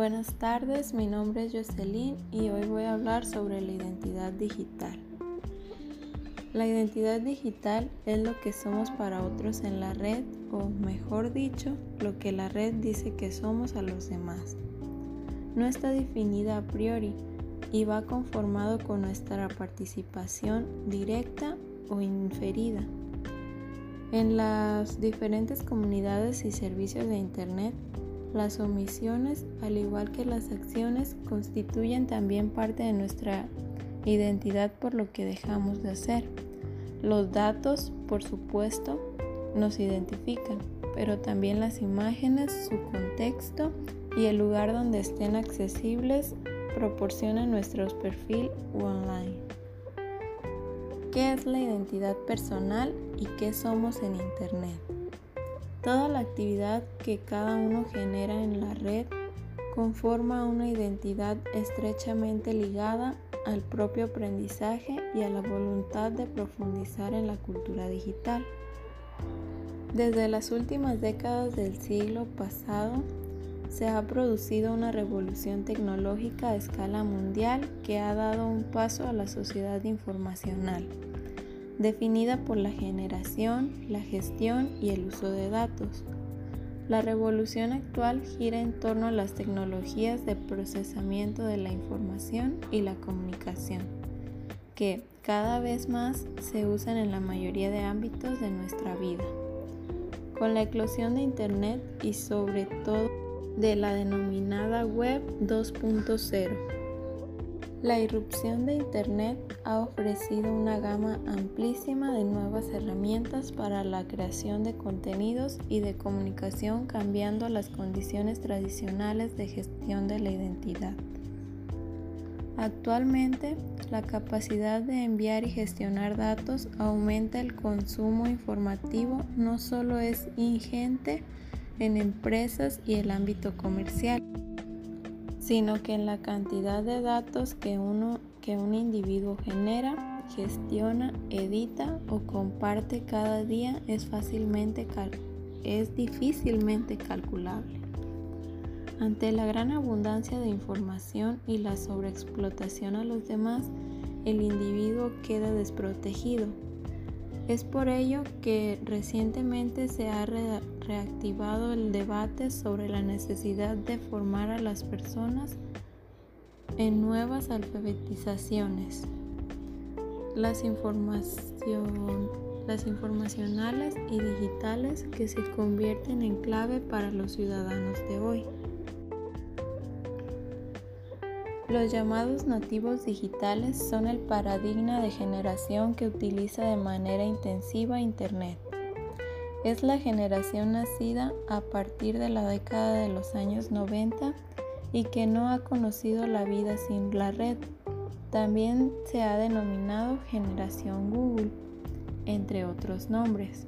Buenas tardes, mi nombre es Jocelyn y hoy voy a hablar sobre la identidad digital. La identidad digital es lo que somos para otros en la red o, mejor dicho, lo que la red dice que somos a los demás. No está definida a priori y va conformado con nuestra participación directa o inferida. En las diferentes comunidades y servicios de Internet, las omisiones, al igual que las acciones, constituyen también parte de nuestra identidad por lo que dejamos de hacer. Los datos, por supuesto, nos identifican, pero también las imágenes, su contexto y el lugar donde estén accesibles proporcionan nuestro perfil online. ¿Qué es la identidad personal y qué somos en Internet? Toda la actividad que cada uno genera en la red conforma una identidad estrechamente ligada al propio aprendizaje y a la voluntad de profundizar en la cultura digital. Desde las últimas décadas del siglo pasado, se ha producido una revolución tecnológica a escala mundial que ha dado un paso a la sociedad informacional, definida por la generación, la gestión y el uso de datos. La revolución actual gira en torno a las tecnologías de procesamiento de la información y la comunicación, que cada vez más se usan en la mayoría de ámbitos de nuestra vida. Con la eclosión de Internet y sobre todo de la denominada Web 2.0. La irrupción de Internet ha ofrecido una gama amplísima de nuevas herramientas para la creación de contenidos y de comunicación cambiando las condiciones tradicionales de gestión de la identidad. Actualmente, la capacidad de enviar y gestionar datos aumenta el consumo informativo no solo es ingente, en empresas y el ámbito comercial, sino que en la cantidad de datos que, uno, que un individuo genera, gestiona, edita o comparte cada día es fácilmente es difícilmente calculable. Ante la gran abundancia de información y la sobreexplotación a los demás, el individuo queda desprotegido es por ello que recientemente se ha reactivado el debate sobre la necesidad de formar a las personas en nuevas alfabetizaciones. Las, las informacionales y digitales que se convierten en clave para los ciudadanos de hoy. Los llamados nativos digitales son el paradigma de generación que utiliza de manera intensiva Internet. Es la generación nacida a partir de la década de los años 90 y que no ha conocido la vida sin la red. También se ha denominado generación Google, entre otros nombres.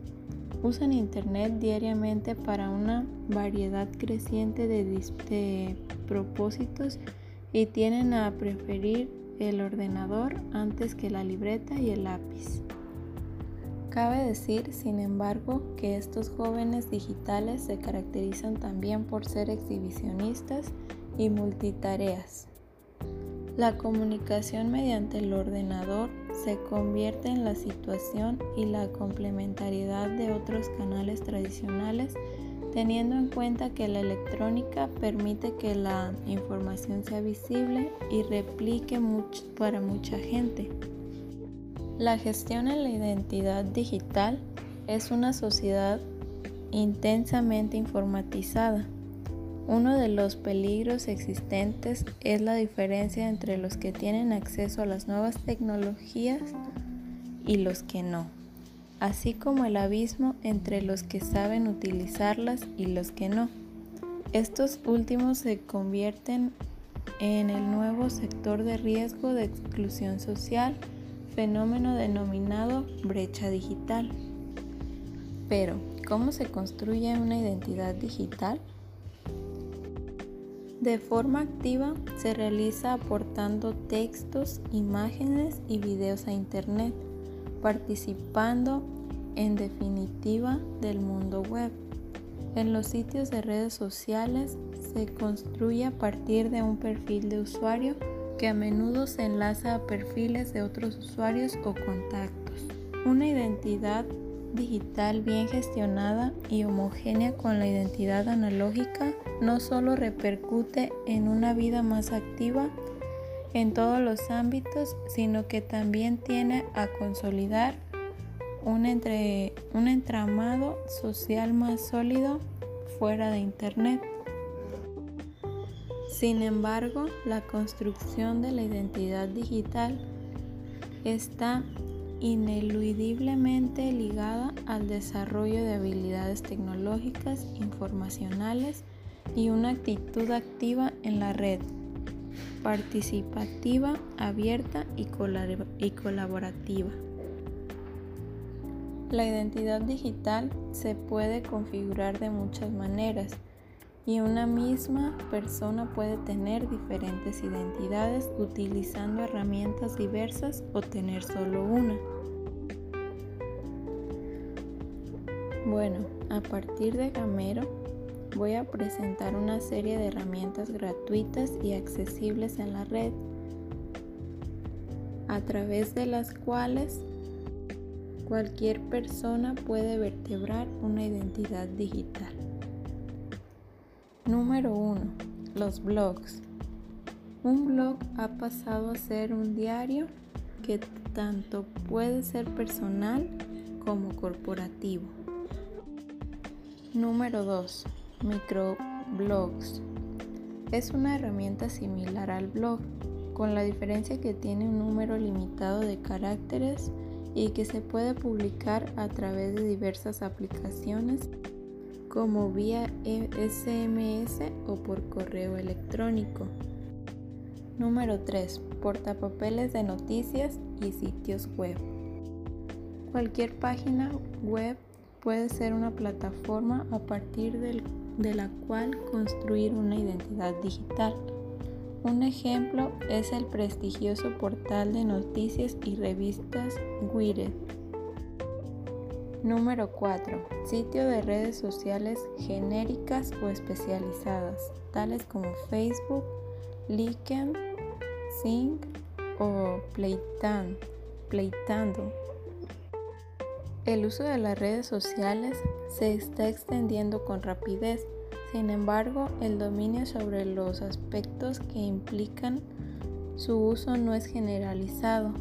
Usan Internet diariamente para una variedad creciente de, propósitos y tienen a preferir el ordenador antes que la libreta y el lápiz. Cabe decir, sin embargo, que estos jóvenes digitales se caracterizan también por ser exhibicionistas y multitareas. La comunicación mediante el ordenador se convierte en la situación y la complementariedad de otros canales tradicionales teniendo en cuenta que la electrónica permite que la información sea visible y replique para mucha gente. La gestión en la identidad digital es una sociedad intensamente informatizada. Uno de los peligros existentes es la diferencia entre los que tienen acceso a las nuevas tecnologías y los que no así como el abismo entre los que saben utilizarlas y los que no. Estos últimos se convierten en el nuevo sector de riesgo de exclusión social, fenómeno denominado brecha digital. Pero, ¿cómo se construye una identidad digital? De forma activa se realiza aportando textos, imágenes y videos a Internet participando en definitiva del mundo web. En los sitios de redes sociales se construye a partir de un perfil de usuario que a menudo se enlaza a perfiles de otros usuarios o contactos. Una identidad digital bien gestionada y homogénea con la identidad analógica no solo repercute en una vida más activa en todos los ámbitos, sino que también tiene a consolidar un, entre, un entramado social más sólido fuera de Internet. Sin embargo, la construcción de la identidad digital está ineludiblemente ligada al desarrollo de habilidades tecnológicas, informacionales y una actitud activa en la red, participativa, abierta y, colaborativa. La identidad digital se puede configurar de muchas maneras y una misma persona puede tener diferentes identidades utilizando herramientas diversas o tener solo una. Bueno, a partir de Gamero voy a presentar una serie de herramientas gratuitas y accesibles en la red a través de las cuales cualquier persona puede vertebrar una identidad digital. Número 1. Los blogs. Un blog ha pasado a ser un diario que tanto puede ser personal como corporativo. Número 2. Microblogs. Es una herramienta similar al blog, con la diferencia que tiene un número limitado de caracteres y que se puede publicar a través de diversas aplicaciones como vía SMS o por correo electrónico. Número 3. Portapapeles de noticias y sitios web. Cualquier página web puede ser una plataforma a partir de la cual construir una identidad digital. Un ejemplo es el prestigioso portal de noticias y revistas Wired Número 4. Sitio de redes sociales genéricas o especializadas, tales como Facebook, LinkedIn, Sync o Playtando. El uso de las redes sociales se está extendiendo con rapidez, sin embargo, el dominio sobre los aspectos que implican su uso no es generalizado.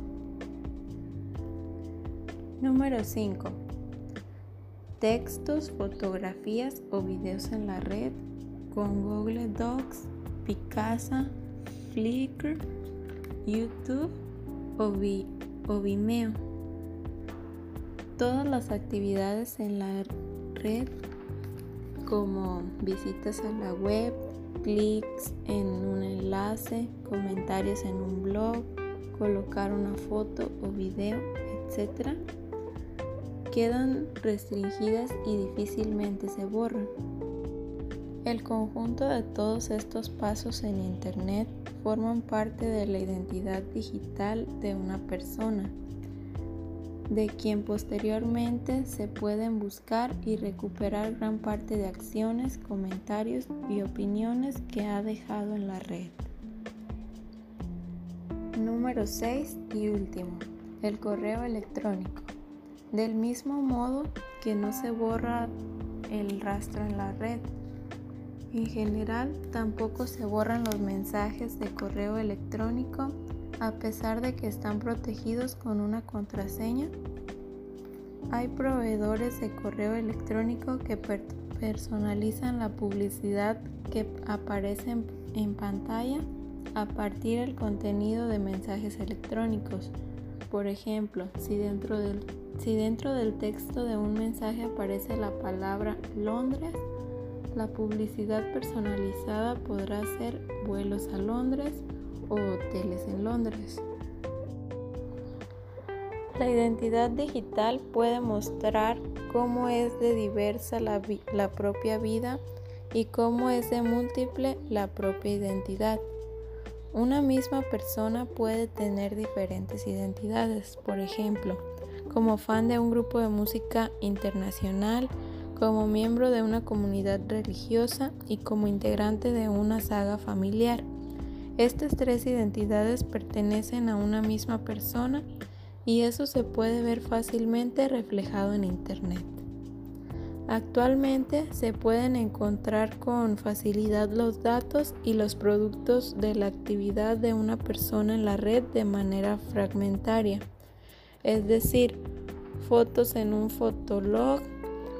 Número 5 textos, fotografías o videos en la red con Google Docs, Picasa, Flickr, YouTube o, Vimeo. Todas las actividades en la red como visitas a la web, clics en un enlace, comentarios en un blog, colocar una foto o video, etc quedan restringidas y difícilmente se borran. El conjunto de todos estos pasos en Internet forman parte de la identidad digital de una persona, de quien posteriormente se pueden buscar y recuperar gran parte de acciones, comentarios y opiniones que ha dejado en la red. Número 6 y último, el correo electrónico. Del mismo modo que no se borra el rastro en la red. En general, tampoco se borran los mensajes de correo electrónico a pesar de que están protegidos con una contraseña. Hay proveedores de correo electrónico que personalizan la publicidad que aparece en pantalla a partir del contenido de mensajes electrónicos. Por ejemplo, si dentro del si dentro del texto de un mensaje aparece la palabra Londres, la publicidad personalizada podrá ser vuelos a Londres o hoteles en Londres. La identidad digital puede mostrar cómo es de diversa la, propia vida y cómo es de múltiple la propia identidad. Una misma persona puede tener diferentes identidades, por ejemplo, como fan de un grupo de música internacional, como miembro de una comunidad religiosa y como integrante de una saga familiar. Estas tres identidades pertenecen a una misma persona y eso se puede ver fácilmente reflejado en Internet. Actualmente se pueden encontrar con facilidad los datos y los productos de la actividad de una persona en la red de manera fragmentaria, es decir, fotos en un fotolog,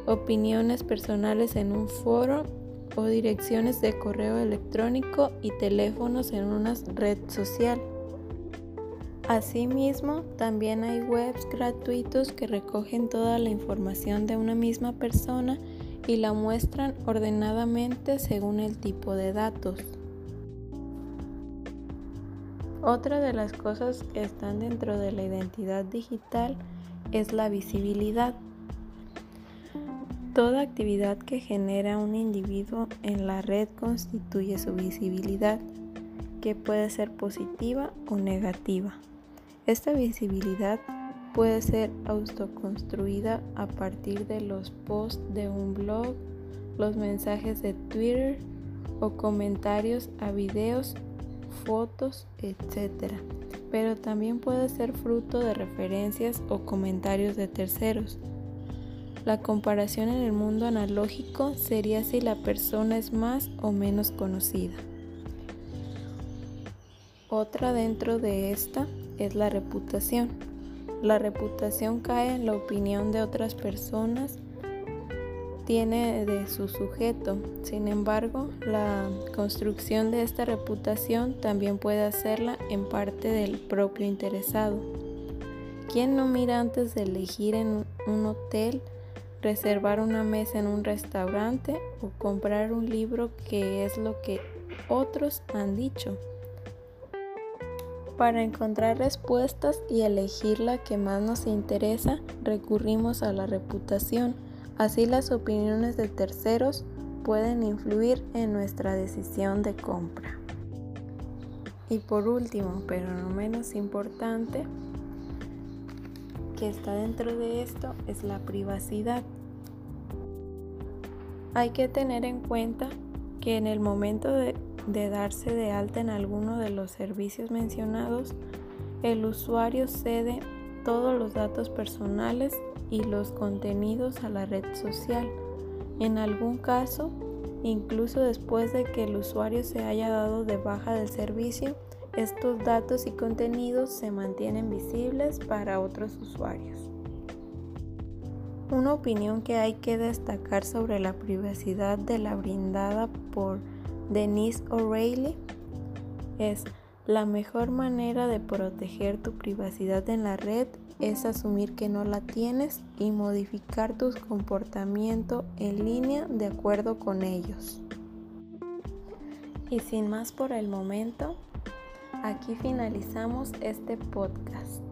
opiniones personales en un foro o direcciones de correo electrónico y teléfonos en una red social. Asimismo, también hay webs gratuitos que recogen toda la información de una misma persona y la muestran ordenadamente según el tipo de datos. Otra de las cosas que están dentro de la identidad digital es la visibilidad. Toda actividad que genera un individuo en la red constituye su visibilidad, que puede ser positiva o negativa. Esta visibilidad puede ser autoconstruida a partir de los posts de un blog, los mensajes de Twitter o comentarios a videos, fotos, etc. Pero también puede ser fruto de referencias o comentarios de terceros. La comparación en el mundo analógico sería si la persona es más o menos conocida. Otra dentro de esta es la reputación. La reputación cae en la opinión de otras personas, tiene de su sujeto. Sin embargo, la construcción de esta reputación también puede hacerla en parte del propio interesado. ¿Quién no mira antes de elegir en un hotel, reservar una mesa en un restaurante o comprar un libro que es lo que otros han dicho? Para encontrar respuestas y elegir la que más nos interesa, recurrimos a la reputación. Así las opiniones de terceros pueden influir en nuestra decisión de compra. Y por último, pero no menos importante, que está dentro de esto es la privacidad. Hay que tener en cuenta que en el momento de darse de alta en alguno de los servicios mencionados, el usuario cede todos los datos personales y los contenidos a la red social. En algún caso, incluso después de que el usuario se haya dado de baja del servicio, estos datos y contenidos se mantienen visibles para otros usuarios. Una opinión que hay que destacar sobre la privacidad de la brindada por Denise O'Reilly es la mejor manera de proteger tu privacidad en la red es asumir que no la tienes y modificar tu comportamiento en línea de acuerdo con ellos. Y sin más por el momento, aquí finalizamos este podcast.